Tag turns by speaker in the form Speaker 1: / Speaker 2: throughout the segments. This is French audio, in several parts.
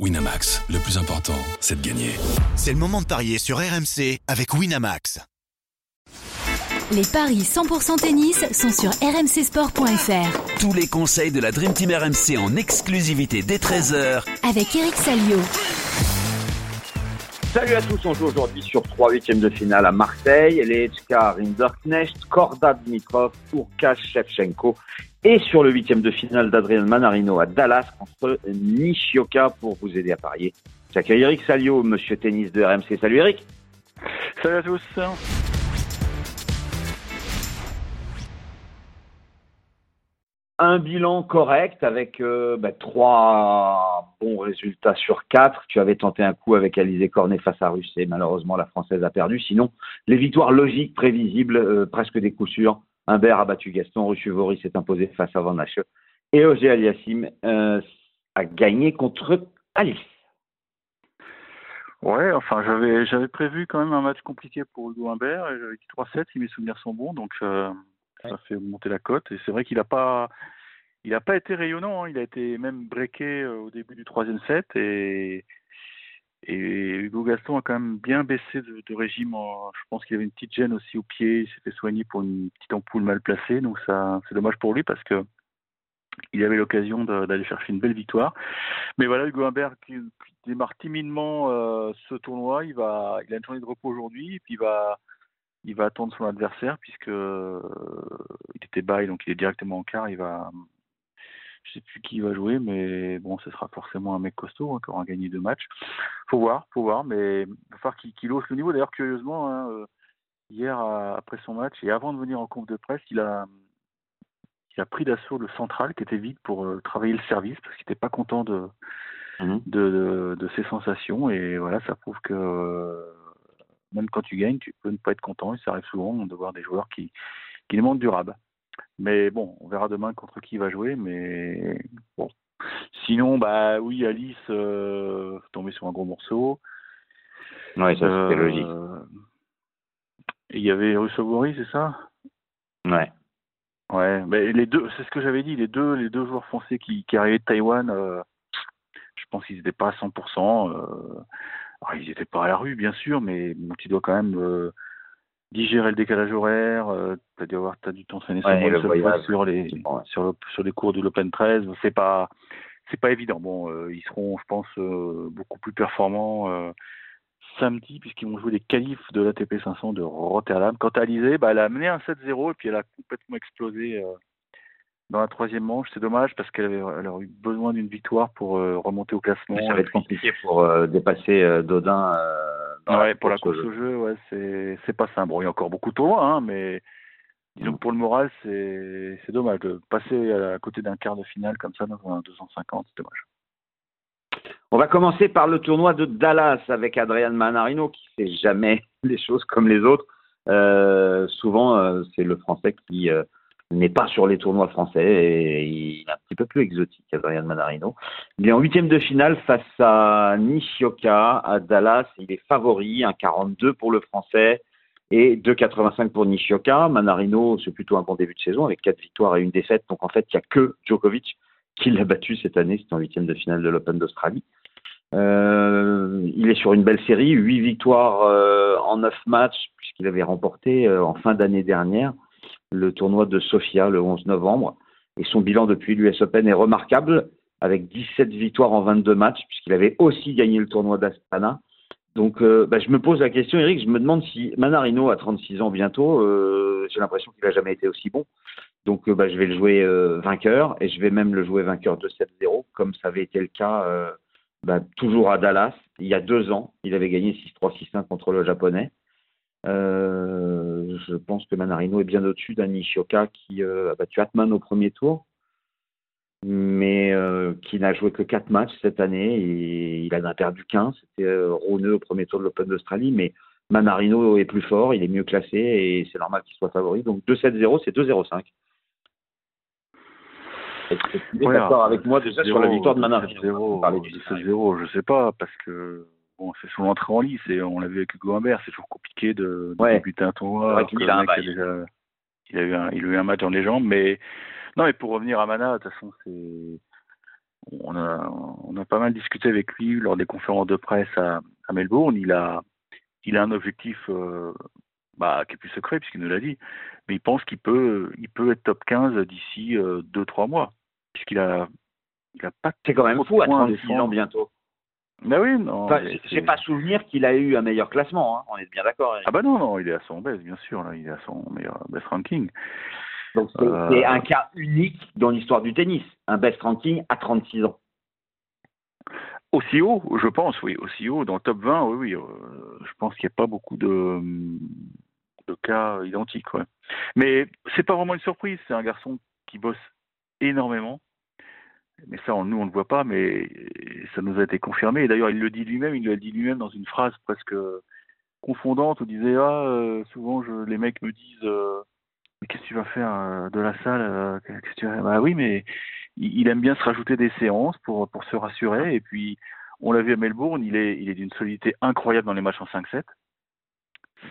Speaker 1: Winamax, le plus important, c'est de gagner.
Speaker 2: C'est le moment de parier sur RMC avec Winamax.
Speaker 3: Les paris 100% tennis sont sur rmcsport.fr.
Speaker 4: Tous les conseils de la Dream Team RMC en exclusivité dès 13h
Speaker 3: Avec Eric Salio.
Speaker 5: Salut à tous, on joue aujourd'hui sur trois huitièmes de finale à Marseille. Les HK Rinderknecht, Korda Dimitrov, Urkash Shevchenko. Et sur le huitième de finale d'Adrien Manarino à Dallas contre Nishioka pour vous aider à parier. J'accueille Eric Salio, monsieur tennis de RMC. Salut Eric.
Speaker 6: Salut à tous.
Speaker 5: un bilan correct avec euh, bah, trois bons résultats sur quatre. Tu avais tenté un coup avec Alizé Cornet face à Russe et malheureusement la Française a perdu. Sinon, les victoires logiques, prévisibles, euh, presque des coups sûrs. Humbert a battu Gaston, Ruchuvori s'est imposé face à Van Hache et Ogé Aliassim euh, a gagné contre Alice.
Speaker 6: Ouais, enfin j'avais j'avais prévu quand même un match compliqué pour Hugo Humbert et j'avais dit 3-7 si mes souvenirs sont bons donc ça fait monter la cote. Et c'est vrai qu'il n'a pas, il a pas été rayonnant. Hein. Il a été même breaké euh, au début du troisième set et et Hugo Gaston a quand même bien baissé de, régime. je pense qu'il avait une petite gêne aussi au pied. Il s'est fait soigner pour une petite ampoule mal placée. Donc ça, c'est dommage pour lui parce que il avait l'occasion d'aller chercher une belle victoire. Mais voilà, Hugo Humbert qui, démarre timidement euh, ce tournoi. Il va, il a une journée de repos aujourd'hui et puis il va, il va attendre son adversaire puisque euh, il était bas donc il est directement en quart. Il va, je sais plus qui va jouer, mais bon, ce sera forcément un mec costaud hein, qui aura gagné deux matchs. Faut voir, faut voir, mais il va falloir qu'il hausse le niveau. D'ailleurs, curieusement, hein, euh, hier après son match et avant de venir en conf de presse, il a il a pris d'assaut le central qui était vide pour euh, travailler le service parce qu'il n'était pas content de, mmh de, de, de, ses sensations et voilà, ça prouve que même quand tu gagnes, tu peux ne pas être content. Et ça arrive souvent de voir des joueurs qui, qui demandent durable. Mais bon, on verra demain contre qui il va jouer. Mais bon. Sinon, bah oui, Alice euh, tombé sur un gros morceau.
Speaker 5: Oui, ça c'était logique.
Speaker 6: Euh, il y avait Russo c'est ça?
Speaker 5: Ouais.
Speaker 6: Ouais, mais les deux, c'est ce que j'avais dit, les deux, les deux joueurs français qui, qui arrivaient de Taïwan, euh, je pense qu'ils n'étaient pas à 100%. Euh, alors, ils n'étaient pas à la rue, bien sûr, mais tu dois quand même euh, digérer le décalage horaire. Euh, tu as dû avoir as dû t'entraîner sur les sur, le, sur les cours de l'Open 13. C'est pas c'est pas évident. Bon, euh, ils seront, je pense, beaucoup plus performants samedi puisqu'ils vont jouer les qualifs de l'ATP 500 de Rotterdam. Quant à Alizé, bah, elle a mené un 7-0 et puis elle a complètement explosé dans la troisième manche. C'est dommage parce qu'elle aurait eu besoin d'une victoire pour euh, remonter au classement.
Speaker 5: ça va être compliqué pour euh, dépasser euh,
Speaker 6: Ouais, pour la course au jeu, ouais, c'est, c'est pas simple. Bon, il y a encore beaucoup de tournois, hein, mais disons que pour le moral, c'est, c'est dommage de passer à, côté d'un quart de finale comme ça dans un 250, c'est dommage.
Speaker 5: On va commencer par le tournoi de Dallas avec Adrian Manarino qui fait jamais les choses comme les autres. souvent, c'est le Français qui n'est pas sur les tournois français et il est un petit peu plus exotique, Adrian Manarino. Il est en huitième de finale face à Nishioka à Dallas. Il est favori, un 42 pour le français et 2,85 pour Nishioka. Manarino, c'est plutôt un bon début de saison avec quatre victoires et une défaite. Donc en fait, il n'y a que Djokovic qui l'a battu cette année. C'est en huitième de finale de l'Open d'Australie. Euh, il est sur une belle série, huit victoires euh, en neuf matchs puisqu'il avait remporté euh, en fin d'année dernière le tournoi de Sofia le 11 novembre. Et son bilan depuis l'US Open est remarquable, avec 17 victoires en 22 matchs, puisqu'il avait aussi gagné le tournoi d'Astana. Donc, euh, bah, je me pose la question, Eric, je me demande si Manarino a 36 ans bientôt, euh, j'ai l'impression qu'il n'a jamais été aussi bon. Donc, euh, bah, je vais le jouer vainqueur, et je vais même le jouer vainqueur de 7-0, comme ça avait été le cas bah, toujours à Dallas, il y a deux ans. Il avait gagné 6-3, 6-1 contre le Japonais. Euh, je pense que Manarino est bien au-dessus d'un Nishioka qui euh, a battu Atman au premier tour, mais euh, qui n'a joué que 4 matchs cette année et il en a perdu 15. C'était Roneux au premier tour de l'Open d'Australie, mais Manarino est plus fort, il est mieux classé et c'est normal qu'il soit favori. Donc 2-7-0, c'est 2-0-5.
Speaker 6: Tu es d'accord avec moi déjà sur la victoire de Manarino? 2-7-0, je sais pas, parce que bon, c'est son entrée en lice et on l'a vu avec Hugo Humbert, c'est toujours compliqué de, débuter un tournoi.
Speaker 5: Il a, un
Speaker 6: il, a eu un, il a eu un match en légende, mais non, mais pour revenir à Mana, de toute façon, c'est on a, on a pas mal discuté avec lui lors des conférences de presse à, à Melbourne. Il a, il a un objectif euh, bah, qui est plus secret puisqu'il nous l'a dit, mais il pense qu'il peut, il peut être top 15 d'ici 2-3 mois, puisqu'il a, il a pas.
Speaker 5: C'est quand même fou à
Speaker 6: points
Speaker 5: 36
Speaker 6: défendre.
Speaker 5: ans bientôt.
Speaker 6: Bah oui, non.
Speaker 5: Enfin,
Speaker 6: mais
Speaker 5: j'ai pas souvenir qu'il a eu un meilleur classement, hein. on est bien d'accord.
Speaker 6: Ah bah non, non, il est à son best, bien sûr, là, il est à son meilleur best ranking.
Speaker 5: Donc c'est
Speaker 6: Euh,
Speaker 5: c'est un cas unique dans l'histoire du tennis, un best ranking à 36 ans.
Speaker 6: Aussi haut, je pense, oui, aussi haut, dans le top 20, oui, oui, euh, je pense qu'il n'y a pas beaucoup de, de cas identiques, ouais. Mais c'est pas vraiment une surprise, c'est un garçon qui bosse énormément. Mais ça, on- nous, on ne le voit pas, mais ça nous a été confirmé. Et d'ailleurs, il le dit lui-même, il le dit lui-même dans une phrase presque confondante où il disait Ah, euh, souvent, je, les mecs me disent euh, Mais qu'est-ce que tu vas faire euh, de la salle euh, qu'est-ce que tu vas... Bah oui, mais il, il aime bien se rajouter des séances pour, pour se rassurer. Et puis, on l'a vu à Melbourne, il est, il est d'une solidité incroyable dans les matchs en 5-7.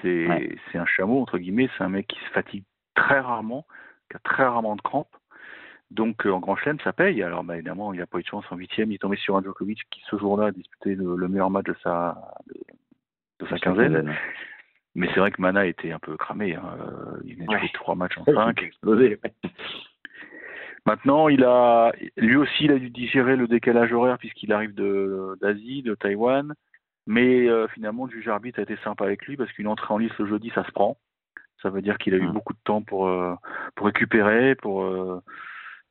Speaker 6: C'est
Speaker 5: Ouais.
Speaker 6: c'est un chameau, entre guillemets, c'est un mec qui se fatigue très rarement, qui a très rarement de crampes. Donc euh, en Grand Chelem, ça paye. Alors bah, évidemment, il n'a pas eu de chance en huitième. Il est tombé sur un Djokovic qui ce jour-là a disputé le, le meilleur match de sa de, de sa quinzaine. Mais c'est vrai que Mana était un peu cramé. Hein. Euh, Il
Speaker 5: Ouais.
Speaker 6: jouer trois matchs en
Speaker 5: Il
Speaker 6: cinq.
Speaker 5: a explosé.
Speaker 6: Maintenant, il a lui aussi, il a dû digérer le décalage horaire puisqu'il arrive d'Asie, de Taïwan. Mais euh, finalement, le juge arbitre a été sympa avec lui parce qu'une entrée en lice le jeudi, ça se prend. Ça veut dire qu'il a eu
Speaker 5: Mm.
Speaker 6: beaucoup de temps pour euh, pour récupérer, pour euh,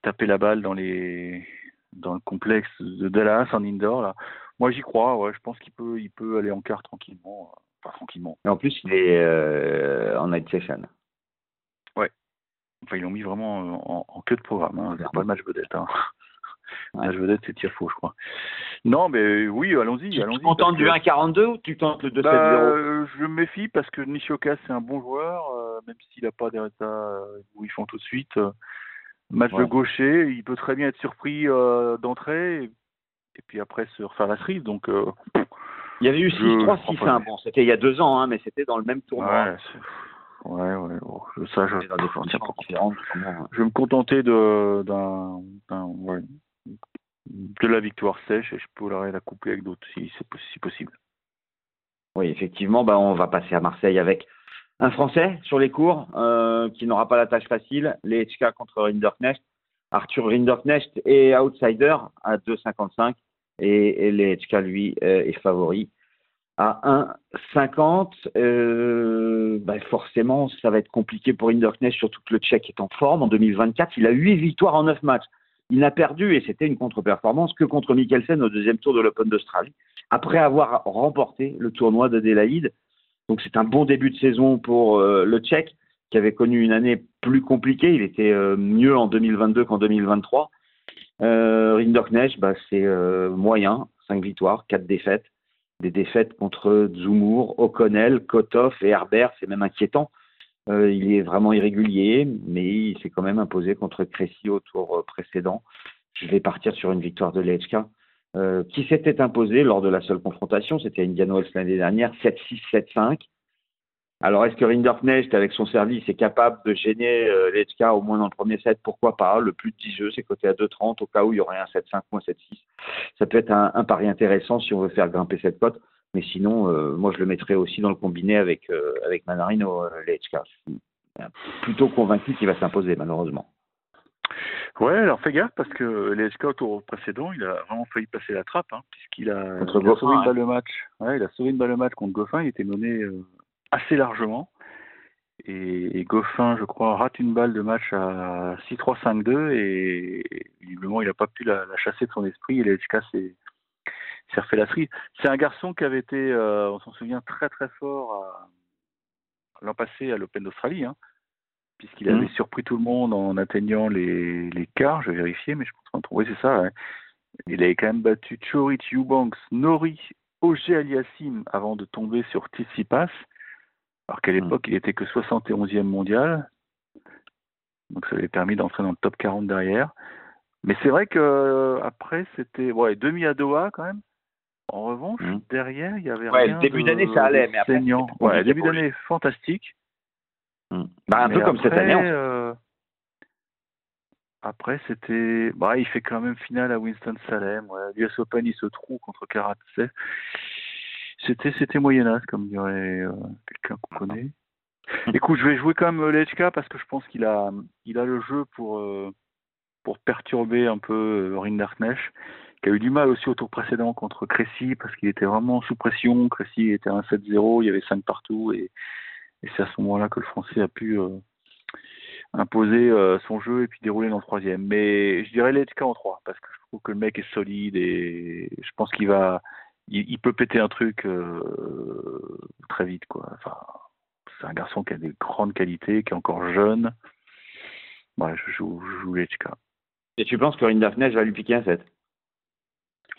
Speaker 6: taper la balle dans les dans le complexe de Dallas en indoor. Là. Moi, j'y crois. Ouais, je pense qu'il peut il peut aller en quart tranquillement. Enfin, tranquillement.
Speaker 5: Et en plus, il est euh, en night session.
Speaker 6: Enfin, ils l'ont mis vraiment euh, en, en queue de programme. Hein. C'est pas le match vedette. Hein.
Speaker 5: Ouais.
Speaker 6: Le match vedette, c'est Tiafo, je crois. Non, mais oui, allons-y.
Speaker 5: Tu
Speaker 6: allons-y
Speaker 5: tu tentes du
Speaker 6: que-
Speaker 5: 1,42 ou tu tentes le 2,7-0
Speaker 6: Bah, euh, je me méfie parce que Nishioka c'est un bon joueur, euh, même s'il n'a pas des résultats euh, où ils font tout de suite. euh, match de
Speaker 5: Ouais.
Speaker 6: gaucher, il peut très bien être surpris euh, d'entrée et, et puis après se refaire la cerise. Donc, euh,
Speaker 5: Il y avait eu
Speaker 6: je
Speaker 5: 6-3,
Speaker 6: prends pas
Speaker 5: 6-1.
Speaker 6: de-
Speaker 5: Bon, c'était il y a deux ans, hein, mais c'était dans le même tournoi.
Speaker 6: ouais, ouais, je- ça, je,
Speaker 5: dans des
Speaker 6: pas
Speaker 5: comment-
Speaker 6: Je vais me contenter de, d'un, d'un- ouais, de la victoire sèche et je pourrais la coupler avec d'autres si c'est possi- si possible.
Speaker 5: Oui, effectivement, bah, on va passer à Marseille avec un Français sur les cours euh, qui n'aura pas la tâche facile. Les HK contre Rinderknecht. Arthur Rinderknecht est outsider à 2,55 et, et les HK, lui, euh, est favori à 1,50. Euh, bah, forcément, ça va être compliqué pour Rinderknecht, surtout que le Tchèque est en forme en 2024. Il a 8 victoires en 9 matchs. Il n'a perdu, et c'était une contre-performance, que contre Mikkelsen au deuxième tour de l'Open d'Australie après avoir remporté le tournoi d'Adélaïde. Donc c'est un bon début de saison pour euh, le Tchèque, qui avait connu une année plus compliquée. Il était euh, mieux en 2022 qu'en 2023. Euh, bah, c'est euh, moyen, 5 victoires, 4 défaites. Des défaites contre Zumur, O'Connell, Kotov et Herbert, c'est même inquiétant. Il est vraiment irrégulier, mais il s'est quand même imposé contre Crécy au tour précédent. Je vais partir sur une victoire de l'EHK euh, qui s'était imposé lors de la seule confrontation, c'était à Indian Wells l'année dernière, 7-6, 7-5. Alors, est-ce que Rinderknecht, avec son service, est capable de gêner euh, au moins dans le premier set? Pourquoi pas? Le plus de 10 jeux, c'est coté à 2,30 au cas où il y aurait un 7-5 ou un 7-6. Ça peut être un, un pari intéressant si on veut faire grimper cette cote. Mais sinon, euh, moi, je le mettrais aussi dans le combiné avec, euh, avec Manarino, euh, l'HK. Je suis plutôt convaincu qu'il va s'imposer, malheureusement.
Speaker 6: Ouais, alors fais gaffe parce que les SK au précédent, il a vraiment failli passer la trappe, hein, puisqu'il a,
Speaker 5: Contre
Speaker 6: il a
Speaker 5: Goffin,
Speaker 6: sauvé une balle de match. Ouais, il a sauvé une balle match contre Goffin, il était mené euh, assez largement. Et, et Goffin, je crois, rate une balle de match à 6-3-5-2 et visiblement il n'a pas pu la, la chasser de son esprit et SK s'est s'est refait la cerise. C'est un garçon qui avait été, euh, on s'en souvient, très très fort à- l'an passé à l'Open d'Australie. Hein puisqu'il avait surpris tout le monde en atteignant les, les quarts, je vais vérifier, mais je pense qu'on trouver c'est ça. ouais. Il avait quand même battu Chorit, Eubanks, Nori, Auger Aliassim avant de tomber sur Tsitsipas, alors qu'à l'époque il était que 71e mondial, donc ça lui a permis d'entrer dans le top 40 derrière. Mais c'est vrai que euh, après c'était ouais, demi à Doha quand même. En revanche,
Speaker 5: Mhm.
Speaker 6: derrière, il y avait
Speaker 5: Ouais,
Speaker 6: rien
Speaker 5: le début d'année, ça allait, mais après,
Speaker 6: Ouais, début d'année fantastique.
Speaker 5: Bah, un
Speaker 6: Mais
Speaker 5: peu comme cette année. en fait.
Speaker 6: euh, après, c'était. Bah, il fait quand même finale à Winston-Salem. Ouais. L'US Open, il se trouve contre Karatsev. C'était, c'était moyenasse, comme dirait euh, quelqu'un qu'on connaît. Écoute, je vais jouer quand même Lechka parce que je pense qu'il a, il a le jeu pour, euh, pour perturber un peu euh, Rinderknecht, qui a eu du mal aussi au tour précédent contre Cressy parce qu'il était vraiment sous pression. Cressy était à 1-7-0, il y avait 5 partout et, et c'est à ce moment-là que le Français a pu euh, imposer euh, son jeu et puis dérouler dans le troisième. Mais je dirais Lechka en 3 parce que je trouve que le mec est solide et je pense qu'il va, il, il peut péter un truc euh, très vite quoi. Enfin, c'est un garçon qui a des grandes qualités, qui est encore jeune. Je joue, je joue.
Speaker 5: Et tu penses que Rinderknecht va lui piquer un 7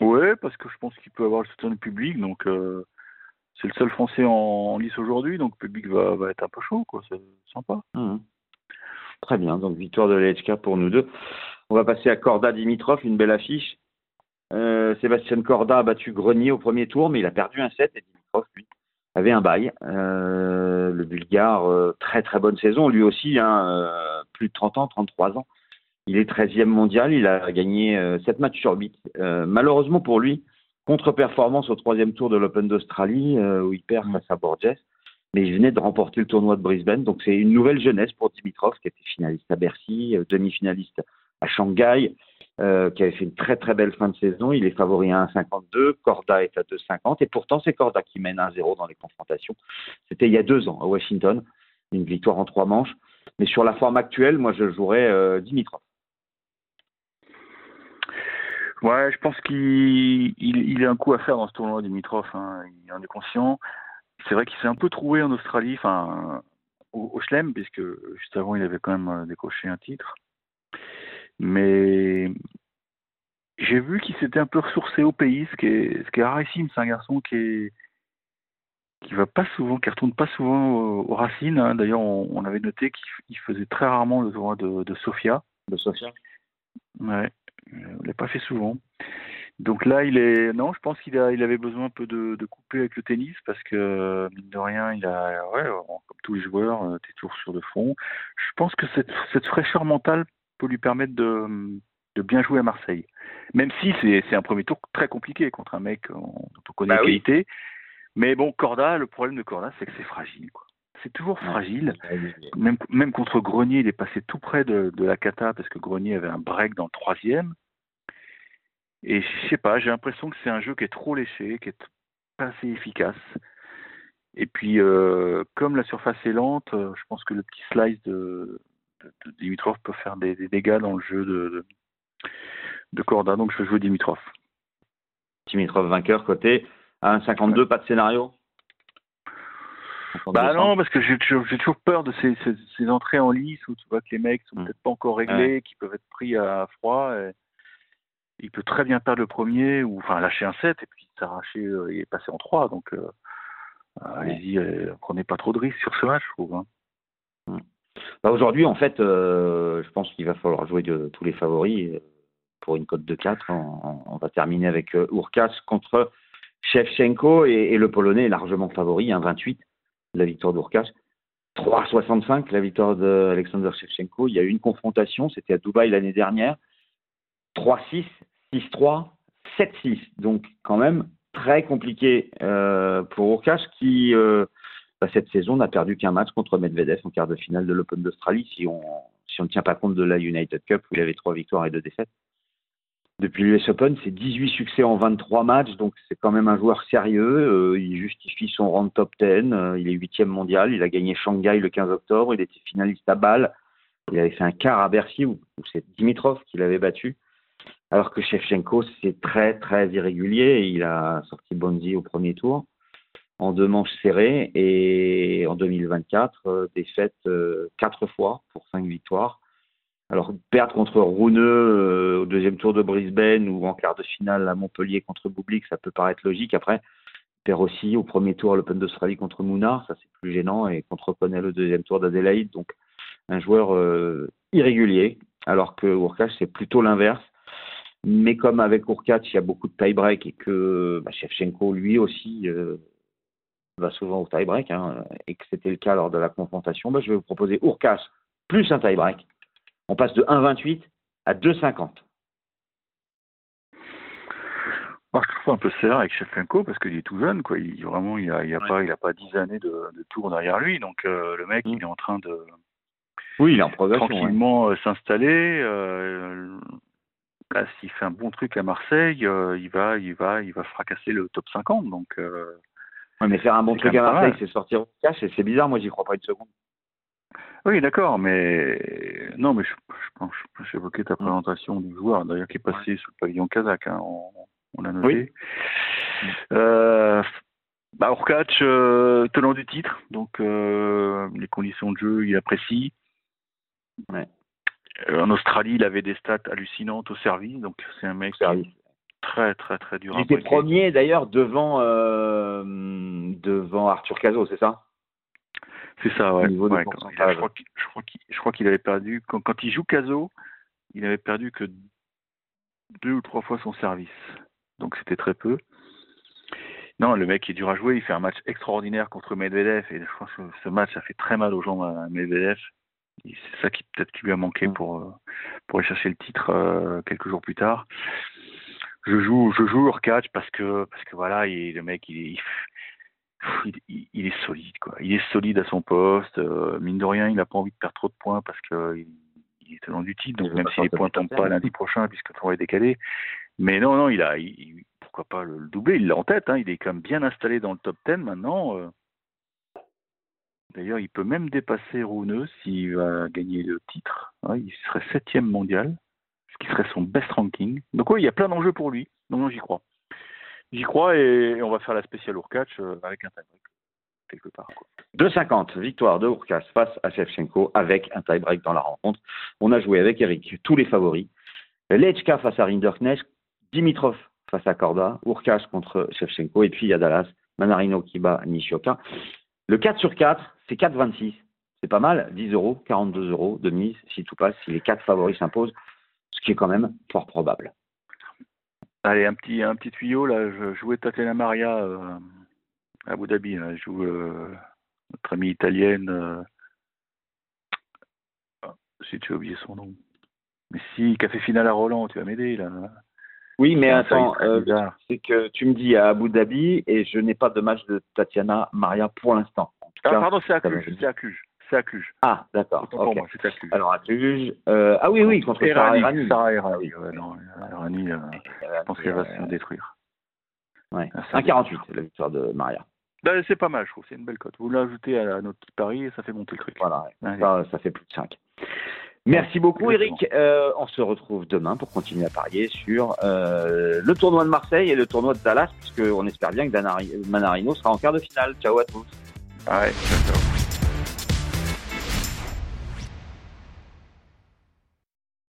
Speaker 6: Ouais, parce que je pense qu'il peut avoir le soutien du public, donc euh, c'est le seul Français en, lice aujourd'hui, donc le public va, va être un peu chaud, quoi. C'est sympa.
Speaker 5: Mhm. Très bien, donc victoire de Lechka pour nous deux. On va passer à Korda Dimitrov, une belle affiche. Euh, Sébastien Korda a battu Grenier au premier tour, mais il a perdu un 7 et Dimitrov, lui, avait un bail. Euh, le Bulgare, euh, très très bonne saison, lui aussi, hein, plus de 30 ans, 33 ans. Il est 13e mondial, il a gagné euh, 7 matchs sur 8. Euh, malheureusement pour lui, contre-performance au troisième tour de l'Open d'Australie, euh, où il perd face à Borges. Mais il venait de remporter le tournoi de Brisbane, donc c'est une nouvelle jeunesse pour Dimitrov, qui était finaliste à Bercy, euh, demi-finaliste à Shanghai, euh, qui avait fait une très très belle fin de saison. Il est favori à 1,52, Corda est à 2,50, et pourtant c'est Corda qui mène 1-0 dans les confrontations. C'était il y a deux ans à Washington, une victoire en trois manches. Mais sur la forme actuelle, moi je jouerais euh, Dimitrov.
Speaker 6: Ouais, je pense qu'il il, il a un coup à faire dans ce tournoi, Dimitrov. Hein. Il en est conscient. C'est vrai qu'il s'est un peu trouvé en Australie, enfin au, au Chelem, puisque juste avant il avait quand même euh, décoché un titre. Mais j'ai vu qu'il s'était un peu ressourcé au pays, ce qui est, ce qui est rarissime. C'est un garçon qui est qui va pas souvent, qui retourne pas souvent aux, aux racines. hein. D'ailleurs, on, on avait noté qu'il il faisait très rarement le tournoi de, de Sofia.
Speaker 5: De Sofia
Speaker 6: Ouais, on l'a pas fait souvent. Donc là, il est non, je pense qu'il a, il avait besoin un peu de, de couper avec le tennis parce que mine de rien, il a, ouais, comme tous les joueurs, euh, t'es toujours sur le fond. Je pense que cette, cette fraîcheur mentale peut lui permettre de, de bien jouer à Marseille. Même si c'est, un premier tour très compliqué contre un mec dont on connaît
Speaker 5: Bah
Speaker 6: les
Speaker 5: oui.
Speaker 6: qualités. Mais bon, Corda, le problème de Corda, c'est que c'est fragile. Quoi. C'est toujours fragile. Même, même contre Grenier, il est passé tout près de, de la cata parce que Grenier avait un break dans le troisième. Et je sais pas, j'ai l'impression que c'est un jeu qui est trop léché, qui est pas assez efficace. Et puis, euh, comme la surface est lente, euh, je pense que le petit slice de, de, de Dimitrov peut faire des, des dégâts dans le jeu de, Corda. Donc, je vais jouer Dimitrov.
Speaker 5: Dimitrov vainqueur côté à 1,52, pas de scénario?
Speaker 6: Bah non, parce que j'ai toujours, peur de ces, ces, ces entrées en lice où tu vois que les mecs sont
Speaker 5: Mm.
Speaker 6: peut-être pas encore réglés, qui peuvent être pris à froid. et il peut très bien perdre le premier ou enfin lâcher un 7 et puis s'arracher euh, et passer en 3. Donc euh, euh, allez-y, euh, prenez pas trop de risques sur ce match, je trouve. hein.
Speaker 5: Bah, Aujourd'hui, en fait, euh, je pense qu'il va falloir jouer de tous les favoris pour une cote de 4. On, on va terminer avec Urkas contre Shevchenko et, et le Polonais est largement favori, 1,28 la victoire d'Urkas. 3,65 la victoire d'Alexander Shevchenko. Il y a eu une confrontation, c'était à Dubaï l'année dernière. 3-6, 6-3, 7-6. Donc quand même très compliqué euh, pour Urkas qui euh, bah, cette saison n'a perdu qu'un match contre Medvedev en quart de finale de l'Open d'Australie si on si on ne tient pas compte de la United Cup où il avait trois victoires et deux défaites. Depuis l'US Open, c'est 18 succès en 23 matchs, donc c'est quand même un joueur sérieux. Euh, il justifie son rang de top 10. Euh, il est huitième mondial. Il a gagné Shanghai le 15 octobre. Il était finaliste à Bâle. Il avait fait un quart à Bercy où, c'est Dimitrov qui l'avait battu. Alors que Shevchenko, c'est très très irrégulier. Il a sorti Bonzi au premier tour en deux manches serrées et en 2024, euh, défaite euh, quatre fois pour cinq victoires. Alors perdre contre Rouneux euh, au deuxième tour de Brisbane ou en quart de finale à Montpellier contre Bublik, ça peut paraître logique. Après, perd aussi au premier tour à l'Open d'Australie contre Mounard, ça c'est plus gênant, et contre Connell au deuxième tour d'Adélaïde. Donc un joueur euh, irrégulier, alors que Urkac c'est plutôt l'inverse. Mais comme avec Urkac, il y a beaucoup de tie-break et que bah, Shevchenko lui aussi euh, va souvent au tie-break, hein, et que c'était le cas lors de la confrontation, bah, je vais vous proposer Urkac plus un tie-break. On passe de 1,28 à 2,50.
Speaker 6: Moi, je trouve un peu sévère avec Shevchenko parce qu'il est tout jeune, quoi. Il vraiment, il a, il a
Speaker 5: Ouais.
Speaker 6: pas, il a pas dix années de, de tour derrière lui, donc euh, le mec,
Speaker 5: Mm.
Speaker 6: il est en train de
Speaker 5: Oui, il est en progression.
Speaker 6: tranquillement euh, s'installer. euh, là, s'il fait un bon truc à Marseille, euh, il va, il va, il va fracasser le top 50. Donc,
Speaker 5: Ouais, mais faire un bon truc à Marseille, c'est sortir au cash et c'est bizarre. Moi, j'y crois pas une seconde.
Speaker 6: Oui, d'accord, mais non, mais je, je pense, j'évoquais ta présentation du joueur, d'ailleurs, qui est passé sous le pavillon kazakh. Hein, on, on l'a noté.
Speaker 5: Oui.
Speaker 6: Euh, bah, euh, tenant du titre, donc euh, les conditions de jeu, il apprécie.
Speaker 5: Ouais.
Speaker 6: Euh, en Australie, il avait des stats hallucinantes au service, donc c'est un mec qui très très très dur
Speaker 5: Il était premier d'ailleurs devant devant Arthur Cazot, c'est ça?
Speaker 6: C'est ça, ouais. Ouais, quand- a- je crois qu'il avait perdu quand, quand il joue Caso, il avait perdu que deux ou trois fois son service. Donc c'était très peu. Non, le mec est dur à jouer, il fait un match extraordinaire contre Medvedev et je pense que ce match a fait très mal aux jambes à Medvedev. C'est ça qui peut-être lui a manqué
Speaker 5: Mm.
Speaker 6: pour euh, pour aller chercher le titre euh, quelques jours plus tard. Je joue je joue Urkac parce que parce que voilà, il, le mec il, il, il- il est solide quoi. Il est solide à son poste. euh, mine de rien, il n'a pas envie de perdre trop de points parce que il, il est tenant du titre. Donc même si les points tombent
Speaker 5: 10.
Speaker 6: pas lundi prochain puisque le tournoi est décalé. Mais non non, il a pourquoi pas le, le doubler? Il l'a en tête. Hein, il est quand même bien installé dans le top 10 maintenant. euh. D'ailleurs, il peut même dépasser Rouneux s'il va gagner le titre. hein, il serait septième mondial, ce qui serait son best ranking. Donc oui, il y a plein d'enjeux pour lui. Donc non, j'y crois. J'y crois et on va faire la spéciale Urkac euh, avec un tie-break quelque part. quoi.
Speaker 5: 2,50, victoire de Urkas face à Shevchenko avec un tie-break dans la rencontre. On a joué avec Eric tous les favoris. Lechka face à Rinderknecht, Dimitrov face à Korda, Urkas contre Shevchenko et puis il y a Dallas, Manarino qui bat Nishioka. Le 4 sur 4, c'est 4,26. C'est pas mal, 10 euros, 42 euros de mise si tout passe, si les quatre favoris s'imposent, ce qui est quand même fort probable.
Speaker 6: Allez, un petit, un petit tuyau, là, je jouais Tatiana Maria euh, à Abu Dhabi. Là. Je joue euh, notre amie italienne. Euh... ah, si tu as oublié son nom. Mais si, café final à Roland, tu vas m'aider là.
Speaker 5: Oui, mais attends, c'est que tu me dis à Abu Dhabi et je n'ai pas de match de Tatiana Maria pour l'instant.
Speaker 6: Ah, pardon, c'est à Cluj. C'est à Cluj. C'est à Cluj.
Speaker 5: Ah, d'accord.
Speaker 6: Autant pour
Speaker 5: ok.
Speaker 6: moi, c'est à Cluj.
Speaker 5: Alors à Cluj, euh, ah oui, oui, contre Sarah
Speaker 6: Errani.
Speaker 5: Errani.
Speaker 6: Sarah
Speaker 5: Ah
Speaker 6: Errani.
Speaker 5: oui.
Speaker 6: Ouais, non, Errani, euh, je pense qu'elle va se détruire.
Speaker 5: Ouais.
Speaker 6: Ah, ça
Speaker 5: 1,48 la victoire de Maria.
Speaker 6: Ben, c'est pas mal, je trouve. C'est une belle cote. Vous l'ajoutez à notre petit pari et ça fait monter le truc.
Speaker 5: Voilà, ça, ça fait plus de 5. Merci beaucoup
Speaker 6: exactement.
Speaker 5: Eric. Euh, on se retrouve demain pour continuer à parier sur euh, le tournoi de Marseille et le tournoi de Dallas, puisqu'on espère bien que Danari- Manarino sera en quart de finale. Ciao à tous.
Speaker 6: Ah ouais, ciao.